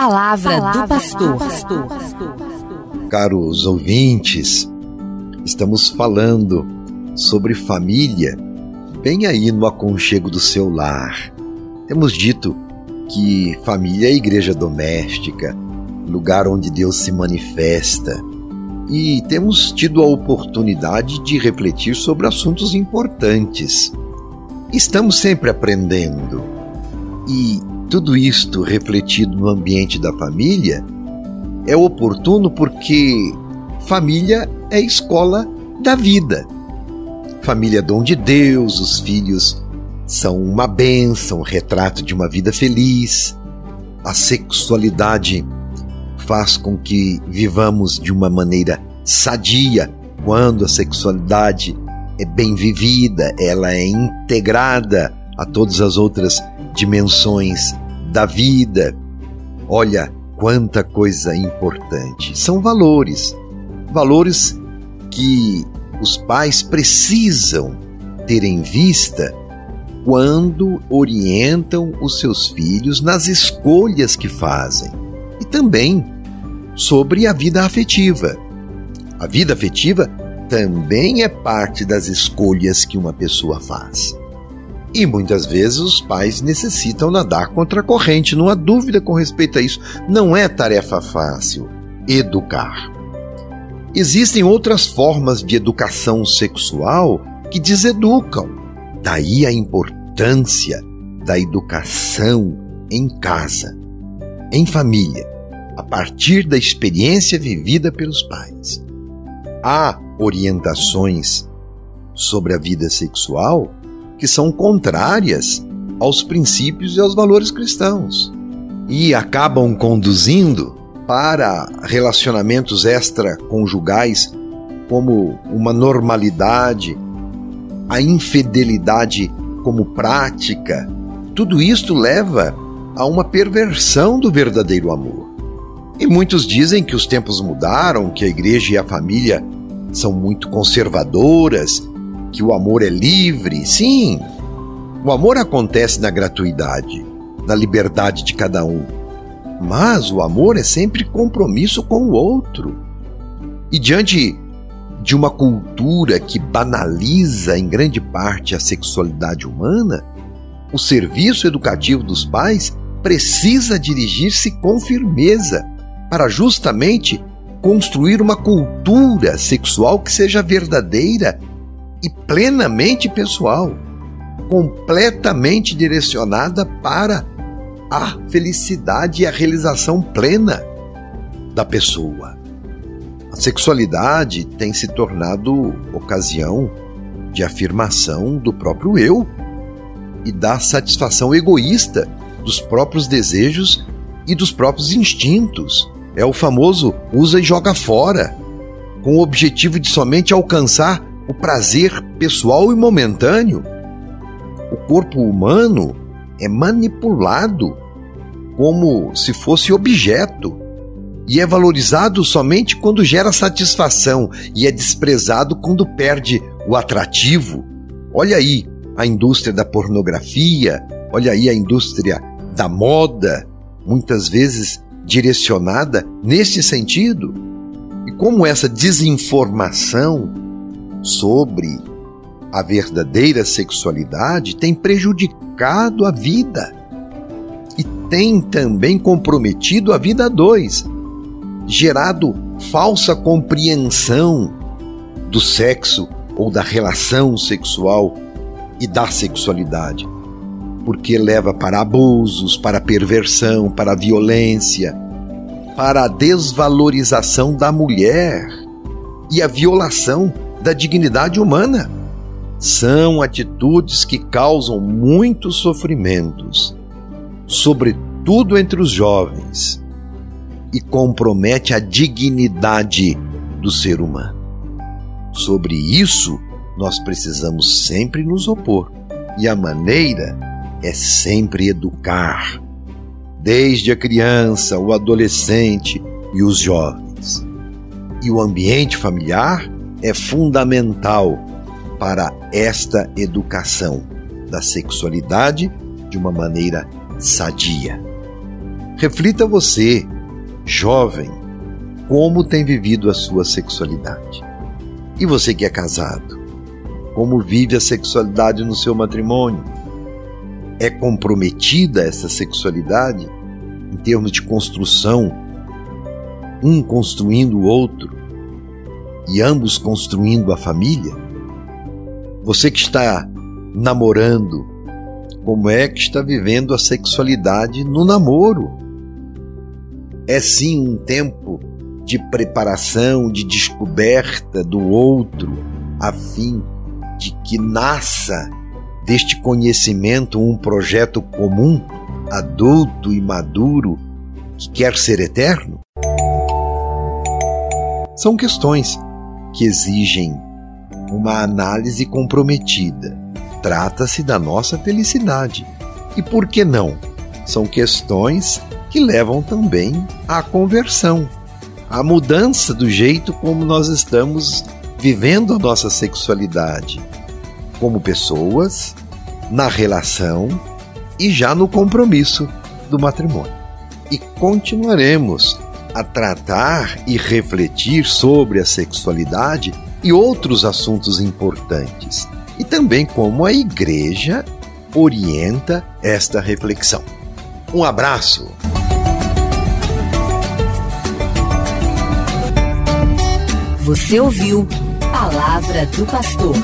palavra, palavra do pastor. Caros ouvintes, estamos falando sobre família bem aí no aconchego do seu lar. Temos dito que família é a igreja doméstica, lugar onde Deus se manifesta. E temos tido a oportunidade de refletir sobre assuntos importantes. Estamos sempre aprendendo. E tudo isto refletido no ambiente da família é oportuno porque família é escola da vida. Família é dom de Deus, os filhos são uma bênção, retrato de uma vida feliz. A sexualidade faz com que vivamos de uma maneira sadia quando a sexualidade é bem vivida, ela é integrada a todas as outras dimensões da vida. Olha quanta coisa importante. São valores, valores que os pais precisam ter em vista quando orientam os seus filhos nas escolhas que fazem e também sobre a vida afetiva. A vida afetiva também é parte das escolhas que uma pessoa faz. E muitas vezes os pais necessitam nadar contra a corrente, não há dúvida com respeito a isso. Não é tarefa fácil educar. Existem outras formas de educação sexual que deseducam. Daí a importância da educação em casa, em família, a partir da experiência vivida pelos pais. Há orientações sobre a vida sexual que são contrárias aos princípios e aos valores cristãos e acabam conduzindo para relacionamentos extraconjugais como uma normalidade, a infidelidade como prática. Tudo isto leva a uma perversão do verdadeiro amor. E muitos dizem que os tempos mudaram, que a igreja e a família são muito conservadoras que o amor é livre. Sim, o amor acontece na gratuidade, na liberdade de cada um. Mas o amor é sempre compromisso com o outro. E diante de uma cultura que banaliza em grande parte a sexualidade humana, o serviço educativo dos pais precisa dirigir-se com firmeza para justamente construir uma cultura sexual que seja verdadeira e plenamente pessoal, completamente direcionada para a felicidade e a realização plena da pessoa. A sexualidade tem se tornado ocasião de afirmação do próprio eu e da satisfação egoísta dos próprios desejos e dos próprios instintos. É o famoso usa e joga fora, com o objetivo de somente alcançar o prazer pessoal e momentâneo. O corpo humano é manipulado como se fosse objeto e é valorizado somente quando gera satisfação e é desprezado quando perde o atrativo. Olha aí a indústria da pornografia, olha aí a indústria da moda, muitas vezes direcionada nesse sentido. E como essa desinformação sobre a verdadeira sexualidade tem prejudicado a vida e tem também comprometido a vida a dois, gerado falsa compreensão do sexo ou da relação sexual e da sexualidade, porque leva para abusos, para perversão, para violência, para a desvalorização da mulher e a violação da dignidade humana. São atitudes que causam muitos sofrimentos, sobretudo entre os jovens, e compromete a dignidade do ser humano. Sobre isso, nós precisamos sempre nos opor, e a maneira é sempre educar, desde a criança, o adolescente e os jovens. E o ambiente familiar é fundamental para esta educação da sexualidade de uma maneira sadia. Reflita você, jovem, como tem vivido a sua sexualidade. E você que é casado, como vive a sexualidade no seu matrimônio? É comprometida essa sexualidade em termos de construção, um construindo o outro e ambos construindo a família? Você que está namorando, como é que está vivendo a sexualidade no namoro? É sim um tempo de preparação, de descoberta do outro, a fim de que nasça deste conhecimento um projeto comum, adulto e maduro, que quer ser eterno? São questões que exigem uma análise comprometida. Trata-se da nossa felicidade. E por que não? São questões que levam também à conversão, à mudança do jeito como nós estamos vivendo a nossa sexualidade, como pessoas, na relação e já no compromisso do matrimônio. E continuaremos a tratar e refletir sobre a sexualidade e outros assuntos importantes, e também como a igreja orienta esta reflexão. Um abraço! Você ouviu Palavra do Pastor.